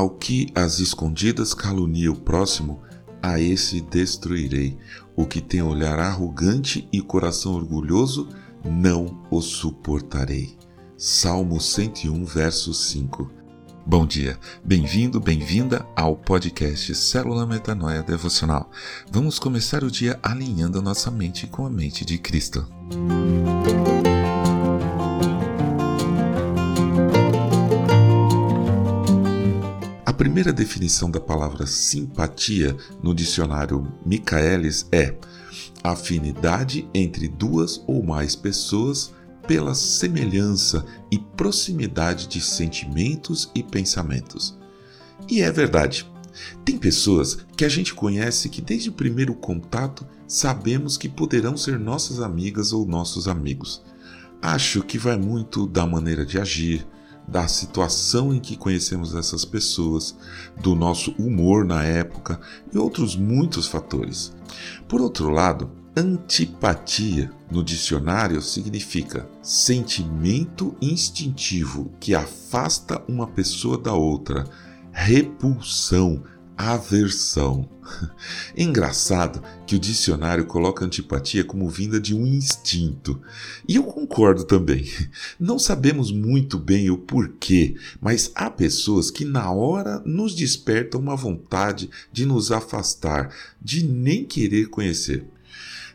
Ao que as escondidas calunia o próximo, a esse destruirei. O que tem olhar arrogante e coração orgulhoso, não o suportarei. Salmo 101, verso 5. Bom dia, bem-vindo, bem-vinda ao podcast Célula Metanoia Devocional. Vamos começar o dia alinhando nossa mente com a mente de Cristo. A primeira definição da palavra simpatia no dicionário Michaelis é afinidade entre duas ou mais pessoas pela semelhança e proximidade de sentimentos e pensamentos. E é verdade. Tem pessoas que a gente conhece que desde o primeiro contato sabemos que poderão ser nossas amigas ou nossos amigos. Acho que vai muito da maneira de agir, da situação em que conhecemos essas pessoas, do nosso humor na época e outros muitos fatores. Por outro lado, Antipatia no dicionário significa sentimento instintivo que afasta uma pessoa da outra, repulsão, aversão. Engraçado que o dicionário coloca antipatia como vinda de um instinto. E eu concordo também. Não sabemos muito bem o porquê, mas há pessoas que na hora nos despertam uma vontade de nos afastar, de nem querer conhecer.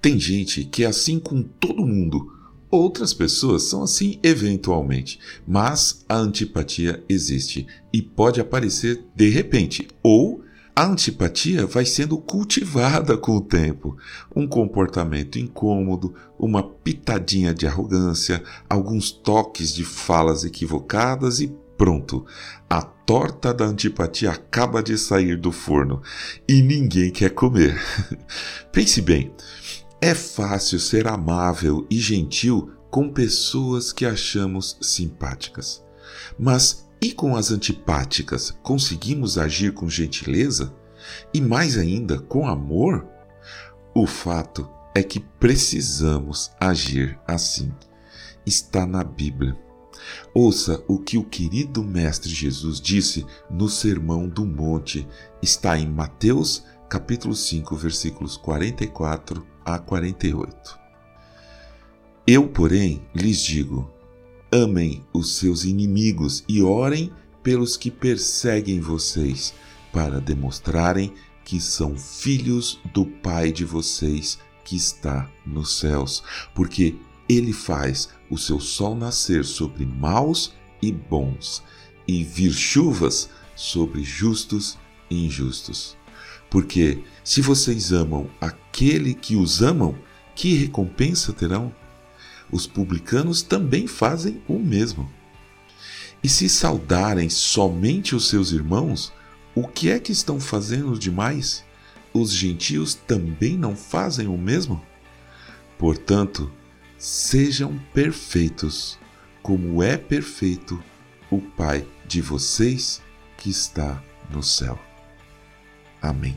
Tem gente que é assim com todo mundo. Outras pessoas são assim eventualmente, mas a antipatia existe e pode aparecer de repente, ou a antipatia vai sendo cultivada com o tempo. Um comportamento incômodo, uma pitadinha de arrogância, alguns toques de falas equivocadas e pronto. A torta da antipatia acaba de sair do forno e ninguém quer comer. Pense bem. É fácil ser amável e gentil com pessoas que achamos simpáticas. Mas e com as antipáticas, conseguimos agir com gentileza? E mais ainda, com amor? O fato é que precisamos agir assim. Está na Bíblia. Ouça o que o querido Mestre Jesus disse no Sermão do Monte. Está em Mateus, capítulo 5, versículos 44 a 48. Eu, porém, lhes digo: amem os seus inimigos e orem pelos que perseguem vocês, para demonstrarem que são filhos do Pai de vocês que está nos céus, porque ele faz o seu sol nascer sobre maus e bons, e vir chuvas sobre justos e injustos. Porque se vocês amam aquele que os amam, que recompensa terão? Os publicanos também fazem o mesmo. E se saudarem somente os seus irmãos, o que é que estão fazendo demais? Os gentios também não fazem o mesmo? Portanto, sejam perfeitos, como é perfeito o Pai de vocês que está no céu. Amém.